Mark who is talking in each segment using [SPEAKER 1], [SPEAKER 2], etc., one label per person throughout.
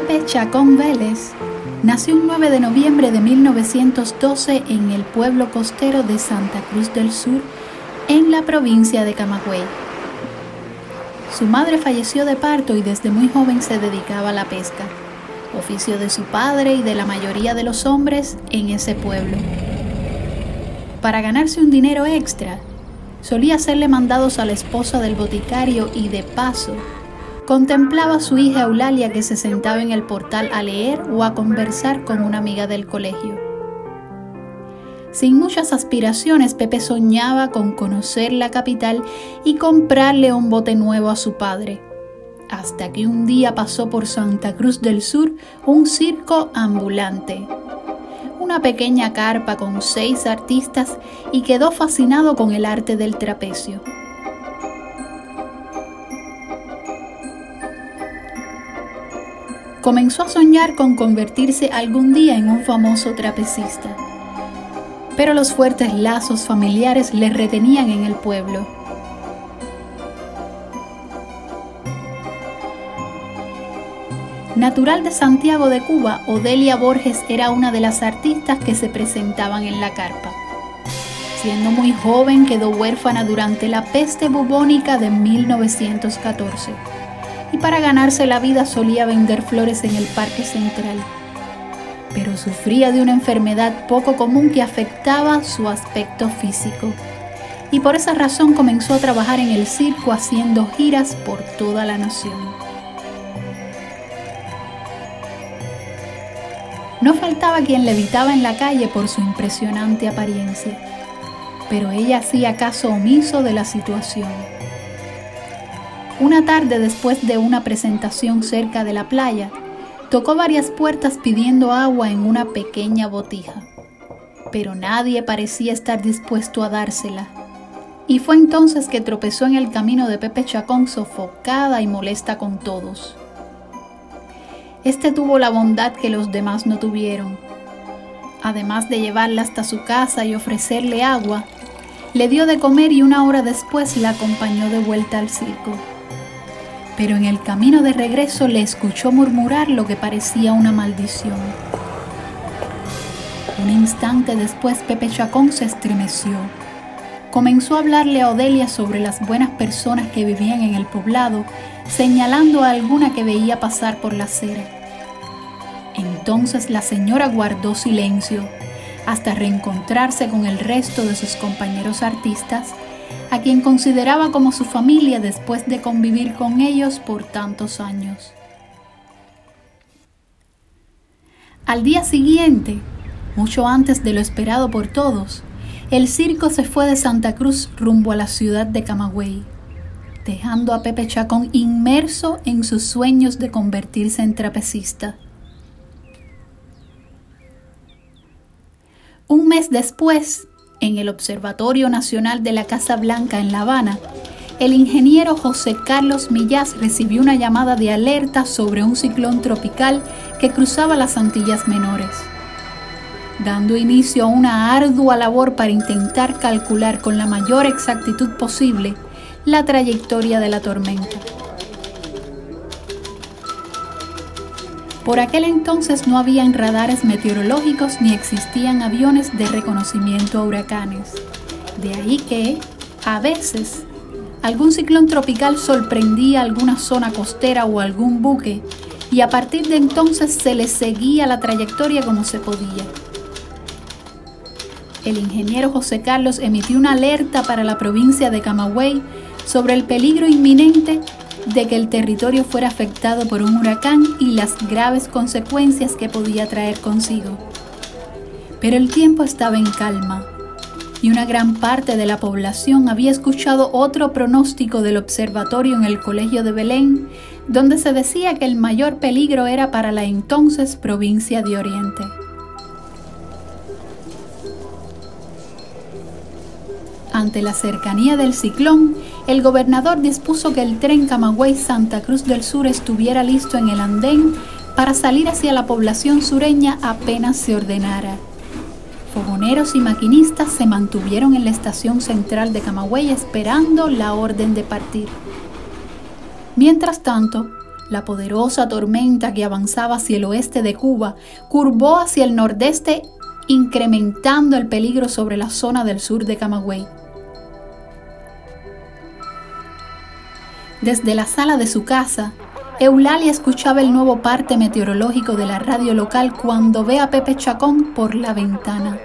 [SPEAKER 1] Pepe Chacón Vélez nació un 9 de noviembre de 1912 en el pueblo costero de Santa Cruz del Sur, en la provincia de Camagüey. Su madre falleció de parto y desde muy joven se dedicaba a la pesca, oficio de su padre y de la mayoría de los hombres en ese pueblo. Para ganarse un dinero extra, solía hacerle mandados a la esposa del boticario y de paso contemplaba a su hija Eulalia que se sentaba en el portal a leer o a conversar con una amiga del colegio. Sin muchas aspiraciones, Pepe soñaba con conocer la capital y comprarle un bote nuevo a su padre, hasta que un día pasó por Santa Cruz del Sur un circo ambulante una pequeña carpa con seis artistas y quedó fascinado con el arte del trapecio. Comenzó a soñar con convertirse algún día en un famoso trapecista, pero los fuertes lazos familiares le retenían en el pueblo. Natural de Santiago de Cuba, Odelia Borges era una de las artistas que se presentaban en la carpa. Siendo muy joven quedó huérfana durante la peste bubónica de 1914 y para ganarse la vida solía vender flores en el Parque Central. Pero sufría de una enfermedad poco común que afectaba su aspecto físico y por esa razón comenzó a trabajar en el circo haciendo giras por toda la nación. No faltaba quien levitaba en la calle por su impresionante apariencia, pero ella hacía caso omiso de la situación. Una tarde después de una presentación cerca de la playa, tocó varias puertas pidiendo agua en una pequeña botija, pero nadie parecía estar dispuesto a dársela. Y fue entonces que tropezó en el camino de Pepe Chacón sofocada y molesta con todos. Este tuvo la bondad que los demás no tuvieron. Además de llevarla hasta su casa y ofrecerle agua, le dio de comer y una hora después la acompañó de vuelta al circo. Pero en el camino de regreso le escuchó murmurar lo que parecía una maldición. Un instante después Pepe Chacón se estremeció. Comenzó a hablarle a Odelia sobre las buenas personas que vivían en el poblado señalando a alguna que veía pasar por la acera. Entonces la señora guardó silencio hasta reencontrarse con el resto de sus compañeros artistas, a quien consideraba como su familia después de convivir con ellos por tantos años. Al día siguiente, mucho antes de lo esperado por todos, el circo se fue de Santa Cruz rumbo a la ciudad de Camagüey dejando a Pepe Chacón inmerso en sus sueños de convertirse en trapecista. Un mes después, en el Observatorio Nacional de la Casa Blanca en La Habana, el ingeniero José Carlos Millás recibió una llamada de alerta sobre un ciclón tropical que cruzaba las Antillas Menores. Dando inicio a una ardua labor para intentar calcular con la mayor exactitud posible la trayectoria de la tormenta. Por aquel entonces no habían radares meteorológicos ni existían aviones de reconocimiento a huracanes. De ahí que, a veces, algún ciclón tropical sorprendía alguna zona costera o algún buque y a partir de entonces se le seguía la trayectoria como se podía. El ingeniero José Carlos emitió una alerta para la provincia de Camagüey sobre el peligro inminente de que el territorio fuera afectado por un huracán y las graves consecuencias que podía traer consigo. Pero el tiempo estaba en calma y una gran parte de la población había escuchado otro pronóstico del observatorio en el Colegio de Belén, donde se decía que el mayor peligro era para la entonces provincia de Oriente. Ante la cercanía del ciclón, el gobernador dispuso que el tren Camagüey-Santa Cruz del Sur estuviera listo en el andén para salir hacia la población sureña apenas se ordenara. Fogoneros y maquinistas se mantuvieron en la estación central de Camagüey esperando la orden de partir. Mientras tanto, La poderosa tormenta que avanzaba hacia el oeste de Cuba curvó hacia el nordeste, incrementando el peligro sobre la zona del sur de Camagüey. Desde la sala de su casa, Eulalia escuchaba el nuevo parte meteorológico de la radio local cuando ve a Pepe Chacón por la ventana.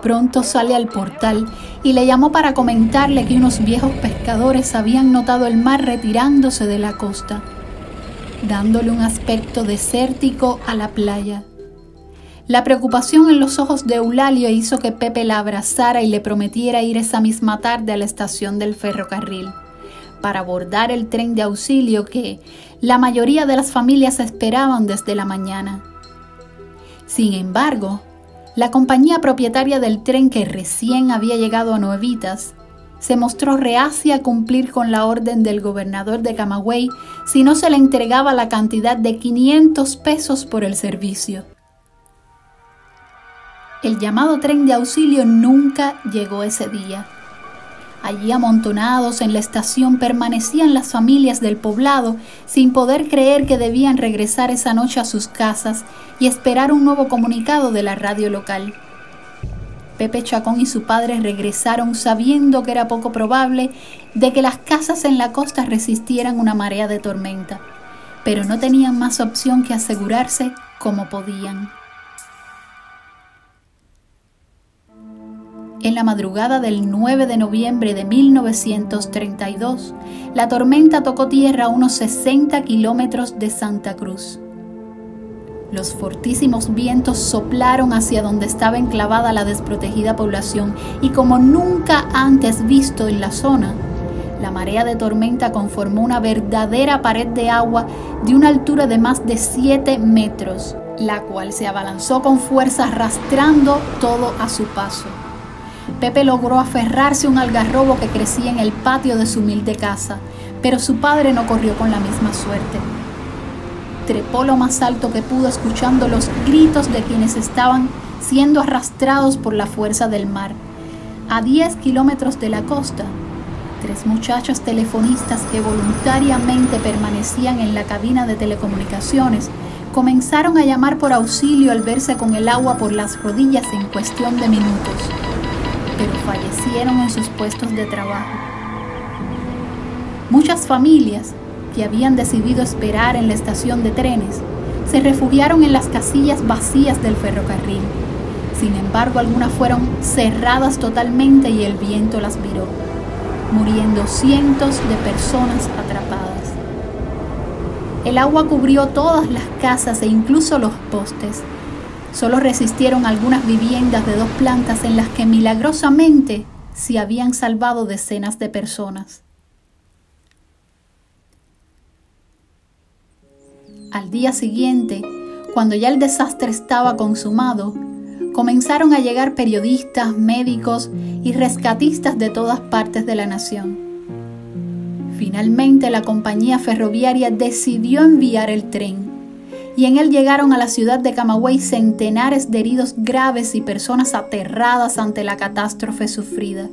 [SPEAKER 1] Pronto sale al portal y le llamó para comentarle que unos viejos pescadores habían notado el mar retirándose de la costa, dándole un aspecto desértico a la playa. La preocupación en los ojos de Eulalia hizo que Pepe la abrazara y le prometiera ir esa misma tarde a la estación del ferrocarril para abordar el tren de auxilio que la mayoría de las familias esperaban desde la mañana. Sin embargo, la compañía propietaria del tren que recién había llegado a Nuevitas se mostró reacia a cumplir con la orden del gobernador de Camagüey si no se le entregaba la cantidad de 500 pesos por el servicio. El llamado tren de auxilio nunca llegó ese día. Allí amontonados en la estación permanecían las familias del poblado sin poder creer que debían regresar esa noche a sus casas y esperar un nuevo comunicado de la radio local. Pepe Chacón y su padre regresaron sabiendo que era poco probable de que las casas en la costa resistieran una marea de tormenta, pero no tenían más opción que asegurarse como podían. En la madrugada del 9 de noviembre de 1932, la tormenta tocó tierra a unos 60 kilómetros de Santa Cruz. Los fortísimos vientos soplaron hacia donde estaba enclavada la desprotegida población y como nunca antes visto en la zona, la marea de tormenta conformó una verdadera pared de agua de una altura de más de 7 metros, la cual se abalanzó con fuerza arrastrando todo a su paso. Pepe logró aferrarse a un algarrobo que crecía en el patio de su humilde casa, pero su padre no corrió con la misma suerte. Trepó lo más alto que pudo escuchando los gritos de quienes estaban siendo arrastrados por la fuerza del mar. A 10 kilómetros de la costa, tres muchachos telefonistas que voluntariamente permanecían en la cabina de telecomunicaciones comenzaron a llamar por auxilio al verse con el agua por las rodillas en cuestión de minutos pero fallecieron en sus puestos de trabajo. Muchas familias que habían decidido esperar en la estación de trenes se refugiaron en las casillas vacías del ferrocarril. Sin embargo, algunas fueron cerradas totalmente y el viento las viró, muriendo cientos de personas atrapadas. El agua cubrió todas las casas e incluso los postes, Solo resistieron algunas viviendas de dos plantas en las que milagrosamente se habían salvado decenas de personas. Al día siguiente, cuando ya el desastre estaba consumado, comenzaron a llegar periodistas, médicos y rescatistas de todas partes de la nación. Finalmente la compañía ferroviaria decidió enviar el tren y en él llegaron a la ciudad de Camagüey centenares de heridos graves y personas aterradas ante la catástrofe sufrida.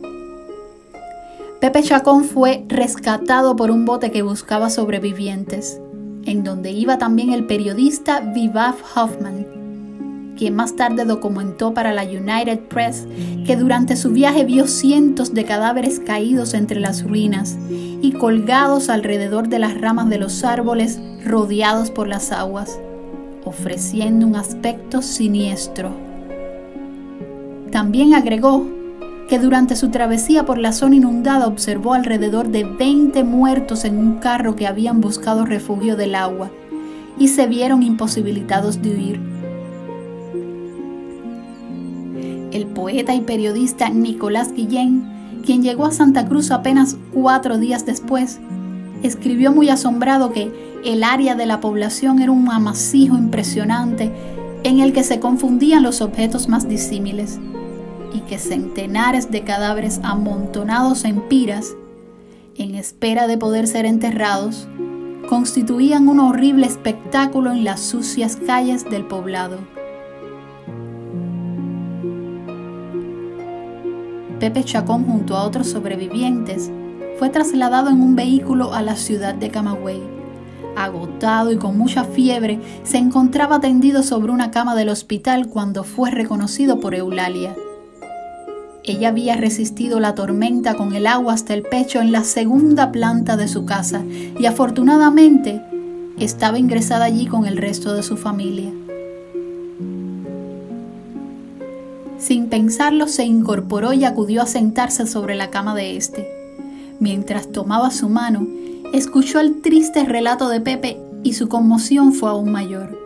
[SPEAKER 1] Pepe Chacón fue rescatado por un bote que buscaba sobrevivientes, en donde iba también el periodista Vivav Hoffman, quien más tarde documentó para la United Press que durante su viaje vio cientos de cadáveres caídos entre las ruinas y colgados alrededor de las ramas de los árboles rodeados por las aguas ofreciendo un aspecto siniestro. También agregó que durante su travesía por la zona inundada observó alrededor de 20 muertos en un carro que habían buscado refugio del agua y se vieron imposibilitados de huir. El poeta y periodista Nicolás Guillén, quien llegó a Santa Cruz apenas cuatro días después, escribió muy asombrado que el área de la población era un amasijo impresionante en el que se confundían los objetos más disímiles y que centenares de cadáveres amontonados en piras, en espera de poder ser enterrados, constituían un horrible espectáculo en las sucias calles del poblado. Pepe Chacón junto a otros sobrevivientes fue trasladado en un vehículo a la ciudad de Camagüey, agotado y con mucha fiebre, se encontraba tendido sobre una cama del hospital cuando fue reconocido por Eulalia. Ella había resistido la tormenta con el agua hasta el pecho en la segunda planta de su casa y afortunadamente estaba ingresada allí con el resto de su familia. Sin pensarlo, se incorporó y acudió a sentarse sobre la cama de éste. Mientras tomaba su mano, escuchó el triste relato de Pepe y su conmoción fue aún mayor.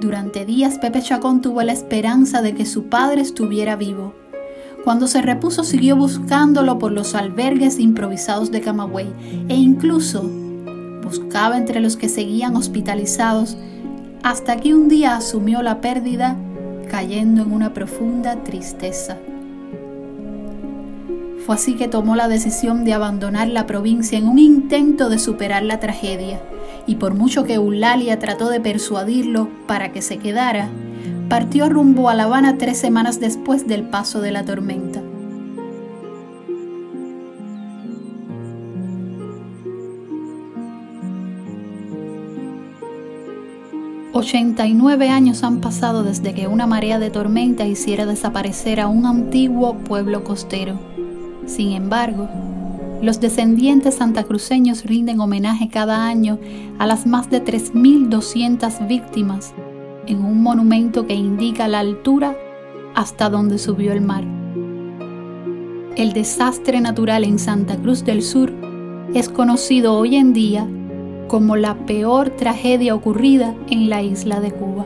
[SPEAKER 1] Durante días Pepe Chacón tuvo la esperanza de que su padre estuviera vivo. Cuando se repuso siguió buscándolo por los albergues improvisados de Camagüey e incluso buscaba entre los que seguían hospitalizados hasta que un día asumió la pérdida cayendo en una profunda tristeza. Fue así que tomó la decisión de abandonar la provincia en un intento de superar la tragedia, y por mucho que Eulalia trató de persuadirlo para que se quedara, partió rumbo a La Habana tres semanas después del paso de la tormenta. 89 años han pasado desde que una marea de tormenta hiciera desaparecer a un antiguo pueblo costero. Sin embargo, los descendientes santacruceños rinden homenaje cada año a las más de 3.200 víctimas en un monumento que indica la altura hasta donde subió el mar. El desastre natural en Santa Cruz del Sur es conocido hoy en día como la peor tragedia ocurrida en la isla de Cuba.